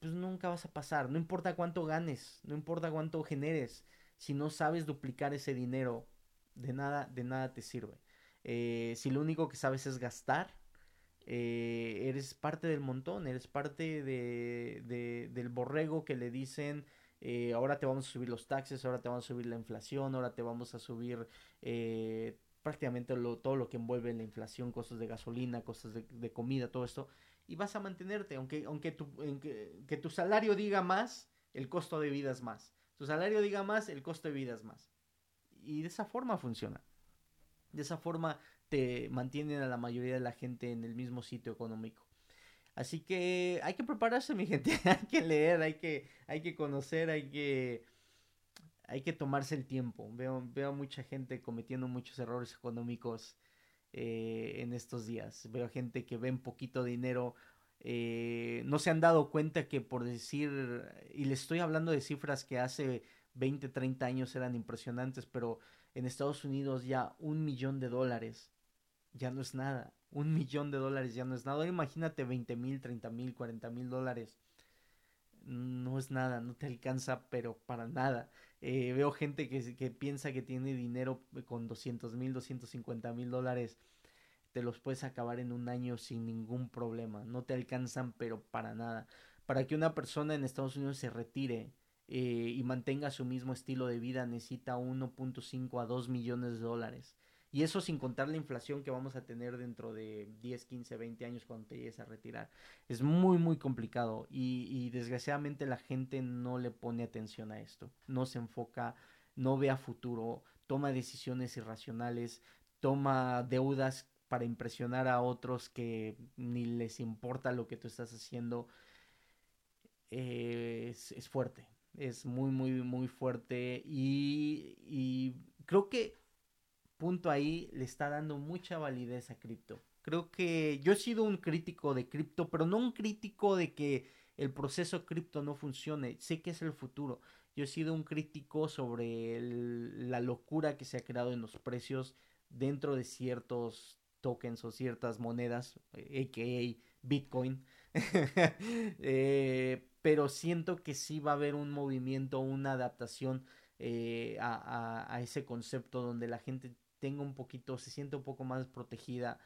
pues nunca vas a pasar, no importa cuánto ganes, no importa cuánto generes, si no sabes duplicar ese dinero, de nada, de nada te sirve. Eh, si lo único que sabes es gastar, eh, eres parte del montón, eres parte de, del borrego que le dicen, eh, ahora te vamos a subir los taxes, ahora te vamos a subir la inflación, ahora te vamos a subir eh, prácticamente todo lo que envuelve la inflación, costos de gasolina, costos de, comida, todo esto, y vas a mantenerte, aunque, aunque, tu, que tu salario diga más, el costo de vida es más. Tu salario diga más, el costo de vida es más. Y de esa forma funciona. De esa forma te mantienen a la mayoría de la gente en el mismo sitio económico. Así que hay que prepararse, mi gente. hay que leer, hay que, hay que conocer, hay que, hay que tomarse el tiempo. Veo, veo mucha gente cometiendo muchos errores económicos eh, en estos días. Veo gente que ve poquito dinero. Eh, no se han dado cuenta que por decir, y le estoy hablando de cifras que hace 20, 30 años eran impresionantes, pero en Estados Unidos ya un millón de dólares ya no es nada. Un millón de dólares ya no es nada. imagínate 20 mil, 30 mil, 40 mil dólares. No es nada, no te alcanza, pero para nada. Eh, veo gente que, que, piensa que tiene dinero con 200 mil, 250 mil dólares. Te los puedes acabar en un año sin ningún problema. No te alcanzan, pero para nada. Para que una persona en Estados Unidos se retire eh, y mantenga su mismo estilo de vida necesita 1.5 a 2 millones de dólares. Y eso sin contar la inflación que vamos a tener dentro de 10, 15, 20 años cuando te llegues a retirar. Es muy, muy complicado y, desgraciadamente la gente no le pone atención a esto. No se enfoca, no ve a futuro, toma decisiones irracionales, toma deudas para impresionar a otros que ni les importa lo que tú estás haciendo. es, es, fuerte, es muy, muy, muy fuerte y creo que punto ahí le está dando mucha validez a cripto. Creo que yo he sido un crítico de cripto, pero no un crítico de que el proceso cripto no funcione. Sé que es el futuro. Yo he sido un crítico sobre la locura que se ha creado en los precios dentro de ciertos tokens o ciertas monedas, a.k.a. Bitcoin. Eh, pero siento que sí va a haber un movimiento, una adaptación eh, a, ese concepto donde la gente tenga un poquito, se siente un poco más protegida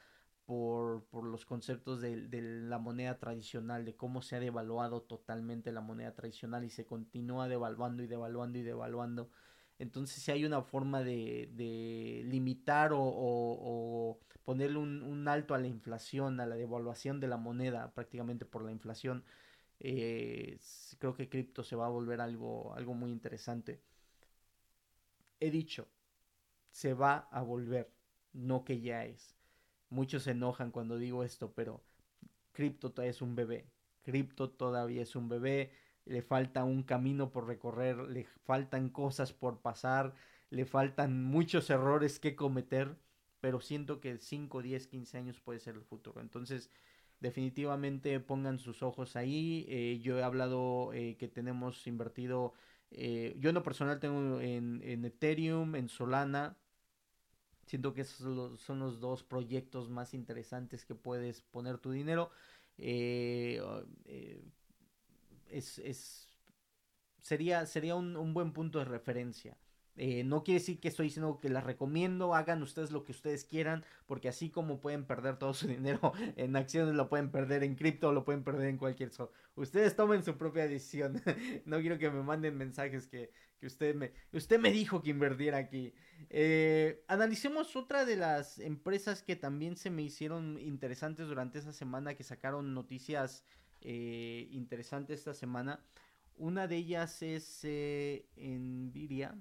por, por los conceptos de, de, la moneda tradicional, de cómo se ha devaluado totalmente la moneda tradicional y se continúa devaluando y devaluando y devaluando. Entonces si hay una forma de, de limitar o, o, ponerle un, un, alto a la inflación, a la devaluación de la moneda prácticamente por la inflación. Eh, creo que cripto se va a volver algo, algo muy interesante. He dicho, se va a volver, no que ya es. Muchos se enojan cuando digo esto, pero cripto todavía es un bebé. Cripto todavía es un bebé, le falta un camino por recorrer, le faltan cosas por pasar, le faltan muchos errores que cometer, pero siento que 5, 10, 15 años puede ser el futuro. Entonces, definitivamente pongan sus ojos ahí. Eh, yo he hablado eh, que tenemos invertido, eh, yo en lo personal tengo en, en Ethereum, en Solana, Siento que esos son los dos proyectos más interesantes que puedes poner tu dinero. Eh, eh, es, sería sería un, buen punto de referencia. Eh, no quiere decir que estoy diciendo que las recomiendo, hagan ustedes lo que ustedes quieran, porque así como pueden perder todo su dinero en acciones, lo pueden perder en cripto, lo pueden perder en cualquier... So ustedes tomen su propia decisión. no quiero que me manden mensajes que, usted me, usted me dijo que invirtiera aquí. Eh, analicemos otra de las empresas que también se me hicieron interesantes durante esa semana, que sacaron noticias eh, interesantes esta semana. Una de ellas es eh, Nvidia.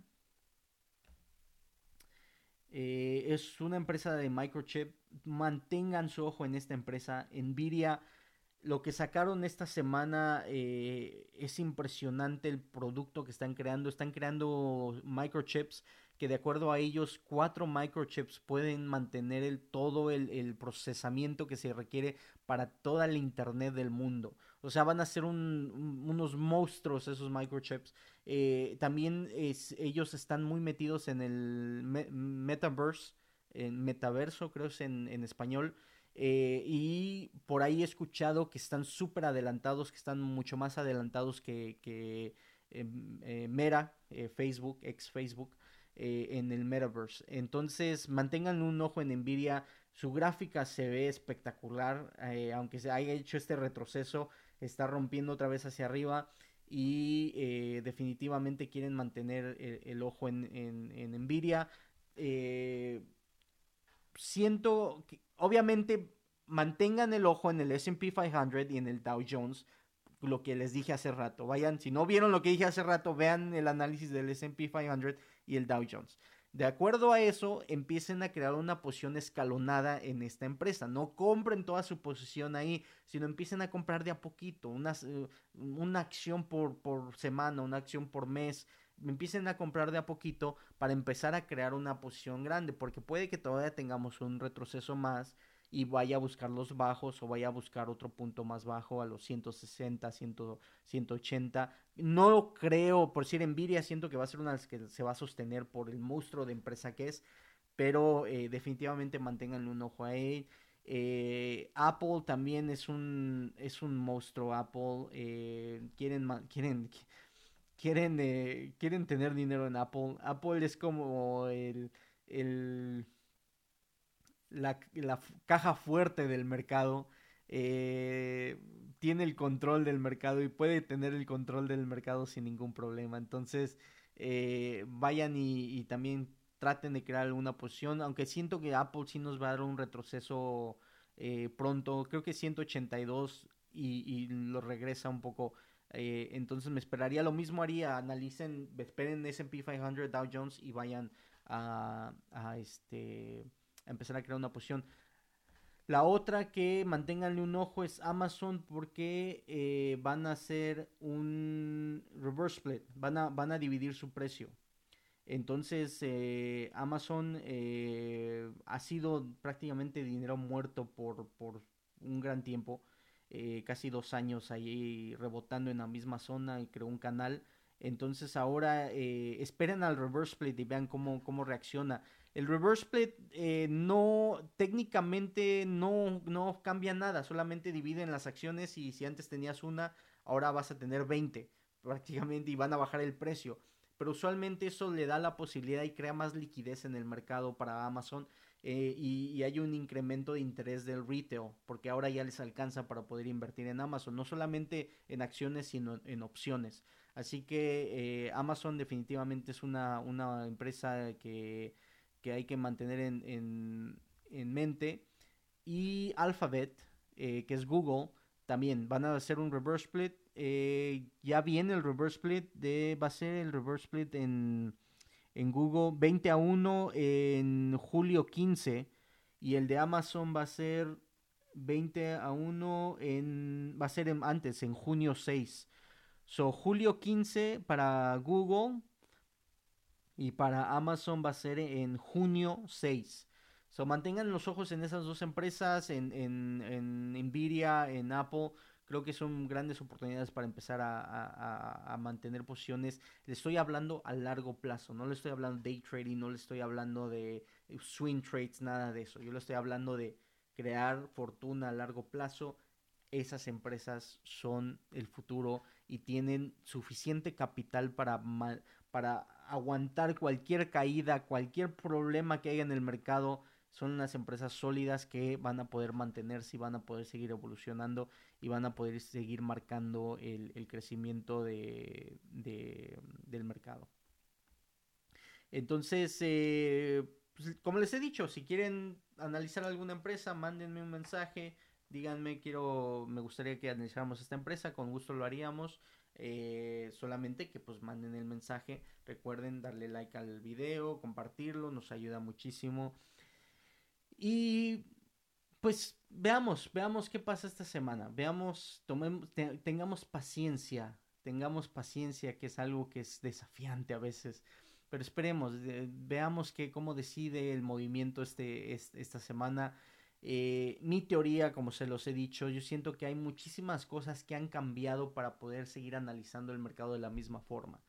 es una empresa de microchip. Mantengan su ojo en esta empresa. Nvidia lo que sacaron esta semana eh, es impresionante el producto que están creando. Están creando microchips que de acuerdo a ellos cuatro microchips pueden mantener el, todo el, procesamiento que se requiere para toda la internet del mundo. O sea, van a ser unos monstruos esos microchips. Eh, también ellos están muy metidos en el metaverse, en metaverso creo es en, español. Eh, y por ahí he escuchado que están súper adelantados, que están mucho más adelantados que, que em, eh, Mera, Facebook, ex Facebook. Eh, en el metaverse. Entonces, mantengan un ojo en Nvidia. Su gráfica se ve espectacular, eh, aunque se haya hecho este retroceso, está rompiendo otra vez hacia arriba y eh, definitivamente quieren mantener el, ojo en, en, Nvidia. siento que, obviamente, mantengan el ojo en el SP 500 y en el Dow Jones, lo que les dije hace rato. Vayan, si no vieron lo que dije hace rato, vean el análisis del SP 500 y el Dow Jones. De acuerdo a eso, empiecen a crear una posición escalonada en esta empresa. No compren toda su posición ahí, sino empiecen a comprar de a poquito, una, eh, una acción por semana, una acción por mes. Empiecen a comprar de a poquito para empezar a crear una posición grande, porque puede que todavía tengamos un retroceso más y vaya a buscar los bajos o vaya a buscar otro punto más bajo a los 160, 100, 180. No creo, por decir Nvidia, siento que va a ser una de las que se va a sostener por el monstruo de empresa que es, pero eh, definitivamente mantengan un ojo ahí. Eh, Apple también es un, es un monstruo Apple. Eh, quieren, quieren, quieren, quieren tener dinero en Apple. Apple es como el, el la, caja fuerte del mercado, eh, tiene el control del mercado y puede tener el control del mercado sin ningún problema. Entonces, eh, vayan y, también traten de crear alguna posición, aunque siento que Apple sí nos va a dar un retroceso eh, pronto, creo que 182 y, y lo regresa un poco. Entonces me esperaría lo mismo haría, analicen, esperen S&P 500, Dow Jones y vayan a, a este empezar a crear una posición. La otra que manténganle un ojo es Amazon porque eh, van a hacer un reverse split, van a, van a dividir su precio. Entonces eh, Amazon eh, ha sido prácticamente dinero muerto por, por un gran tiempo, casi dos años ahí rebotando en la misma zona y creó un canal. Entonces ahora esperen al reverse split y vean cómo, cómo reacciona. El reverse split eh, no, técnicamente no, no cambia nada, solamente dividen las acciones y si antes tenías una, ahora vas a tener 20 prácticamente y van a bajar el precio. Pero usualmente eso le da la posibilidad y crea más liquidez en el mercado para Amazon eh, y, hay un incremento de interés del retail porque ahora ya les alcanza para poder invertir en Amazon, no solamente en acciones sino en opciones. Así que eh, Amazon definitivamente es una, una empresa que que hay que mantener en, mente. Y Alphabet, eh, que es Google, también van a hacer un reverse split. Ya viene el reverse split, de, va a ser el reverse split en, en Google 20 a 1 en julio 15 y el de Amazon va a ser 20 a 1 en va a ser antes en junio 6. So julio 15 para Google, y para Amazon va a ser en junio 6. So, mantengan los ojos en esas dos empresas, en, en, en Nvidia, en Apple. Creo que son grandes oportunidades para empezar a, mantener posiciones. Le estoy hablando a largo plazo, no le estoy hablando de day trading, no le estoy hablando de swing trades, nada de eso. Yo le estoy hablando de crear fortuna a largo plazo. Esas empresas son el futuro y tienen suficiente capital para, para aguantar cualquier caída, cualquier problema que haya en el mercado. Son unas empresas sólidas que van a poder mantenerse y van a poder seguir evolucionando y van a poder seguir marcando el, crecimiento de, del mercado. Entonces, eh, pues, como les he dicho, si quieren analizar alguna empresa, mándenme un mensaje, díganme, quiero, me gustaría que analizáramos esta empresa, con gusto lo haríamos. Eh, solamente que pues manden el mensaje. Recuerden darle like al video, compartirlo, nos ayuda muchísimo. Y pues veamos, veamos qué pasa esta semana. Veamos, tomemos, tengamos paciencia, tengamos paciencia, que es algo que es desafiante a veces. pero esperemos, veamos que, cómo decide el movimiento este, esta semana. Eh, mi teoría, como se los he dicho, yo siento que hay muchísimas cosas que han cambiado para poder seguir analizando el mercado de la misma forma.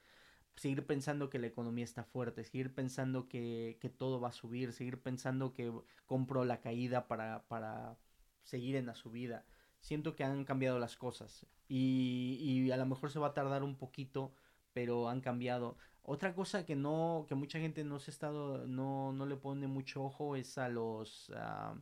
Seguir pensando que la economía está fuerte, seguir pensando que, todo va a subir, seguir pensando que compro la caída para, para seguir en la subida. Siento que han cambiado las cosas y, y a lo mejor se va a tardar un poquito, pero han cambiado. Otra cosa que no, que mucha gente no se estado, no, no le pone mucho ojo es a los ah,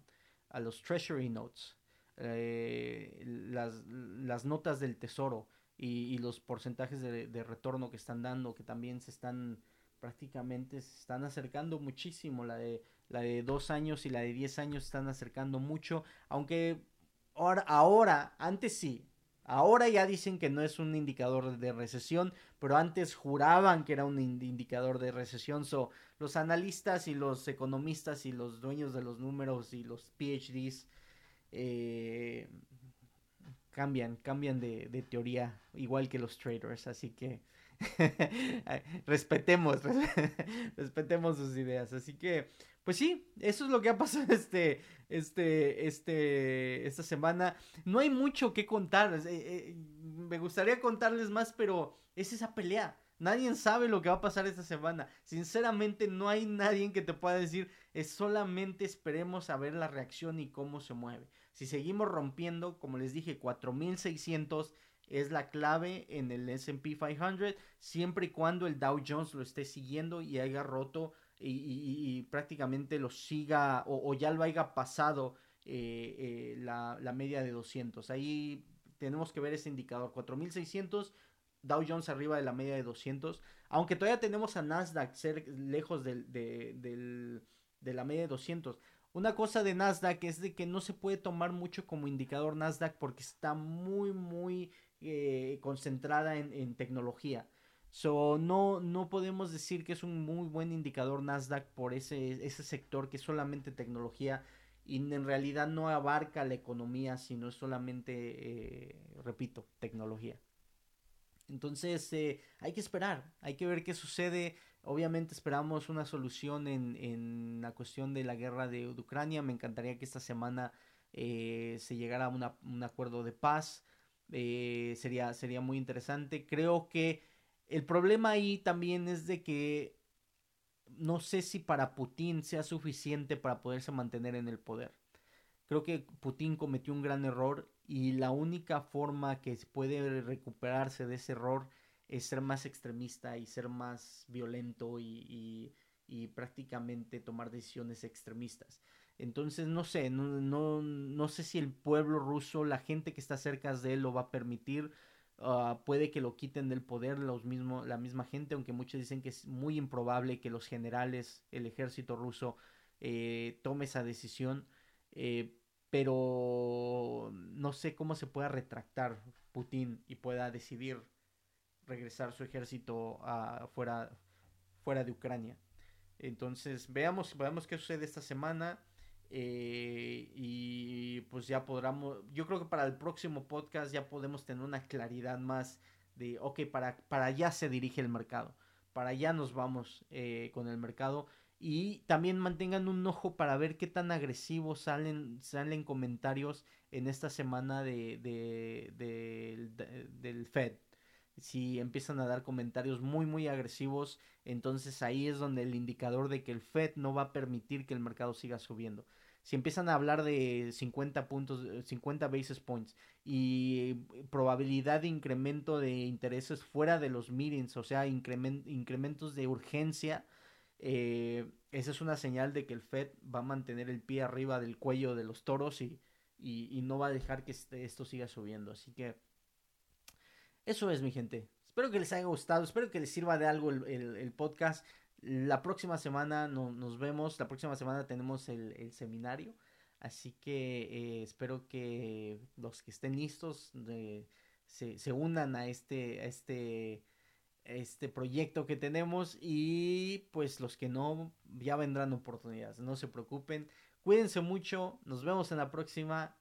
a los treasury notes, eh, las, las, notas del tesoro y, los porcentajes de, retorno que están dando, que también se están prácticamente se están acercando muchísimo. La de, la de dos años y la de diez años se están acercando mucho. Aunque ahora, ahora, antes sí. Ahora ya dicen que no es un indicador de recesión, pero antes juraban que era un indicador de recesión. So, los analistas y los economistas y los dueños de los números y los PhDs eh, cambian, cambian de, teoría, igual que los traders. Así que respetemos, respetemos sus ideas. Así que, pues sí, eso es lo que ha pasado este, este, este, esta semana. No hay mucho que contar. Eh, eh, me gustaría contarles más, pero es esa pelea. Nadie sabe lo que va a pasar esta semana. Sinceramente, no hay nadie que te pueda decir. Es solamente esperemos a ver la reacción y cómo se mueve. Si seguimos rompiendo, como les dije, 4600 es la clave en el SP 500, siempre y cuando el Dow Jones lo esté siguiendo y haya roto y, prácticamente lo siga o, ya lo haya pasado eh, eh, la, media de 200. Ahí tenemos que ver ese indicador, 4600 Dow Jones arriba de la media de 200. Aunque todavía tenemos a Nasdaq ser lejos de, de, la media de 200. Una cosa de Nasdaq es de que no se puede tomar mucho como indicador Nasdaq porque está muy, muy eh, concentrada en, tecnología. So, no, no podemos decir que es un muy buen indicador Nasdaq por ese, ese sector que es solamente tecnología y en realidad no abarca la economía, sino solamente, eh, repito, tecnología. Entonces eh, hay que esperar, hay que ver qué sucede. Obviamente esperamos una solución en, en la cuestión de la guerra de, Ucrania. Me encantaría que esta semana eh, se llegara a un acuerdo de paz. Eh, sería, sería muy interesante. Creo que el problema ahí también es de que no sé si para Putin sea suficiente para poderse mantener en el poder. Creo que Putin cometió un gran error y la única forma que puede recuperarse de ese error es ser más extremista y ser más violento y, prácticamente tomar decisiones extremistas. Entonces, no sé, no, no, sé si el pueblo ruso, la gente que está cerca de él lo va a permitir. Ah, puede que lo quiten del poder los mismo, la misma gente, aunque muchos dicen que es muy improbable que los generales, el ejército ruso, eh, tome esa decisión. Eh, pero no sé cómo se pueda retractar Putin y pueda decidir regresar su ejército a, fuera, fuera de Ucrania. Entonces, veamos, veamos qué sucede esta semana. Eh, y pues ya podremos, yo creo que para el próximo podcast ya podemos tener una claridad más de, ok, para, para allá se dirige el mercado, para allá nos vamos eh, con el mercado y también mantengan un ojo para ver qué tan agresivos salen, salen comentarios en esta semana de, del Fed. Si empiezan a dar comentarios muy muy agresivos, entonces ahí es donde el indicador de que el Fed no va a permitir que el mercado siga subiendo. Si empiezan a hablar de 50 puntos, 50 basis points y probabilidad de incremento de intereses fuera de los meetings, o sea, incrementos de urgencia, eh, esa es una señal de que el Fed va a mantener el pie arriba del cuello de los toros y, y, no va a dejar que este, esto siga subiendo. Así que eso es, mi gente. Espero que les haya gustado, espero que les sirva de algo el, podcast. La próxima semana nos vemos, la próxima semana tenemos el, seminario. Así que eh, espero que los que estén listos eh, se, unan a este, a este este proyecto que tenemos y pues los que no ya vendrán oportunidades, no se preocupen, cuídense mucho, nos vemos en la próxima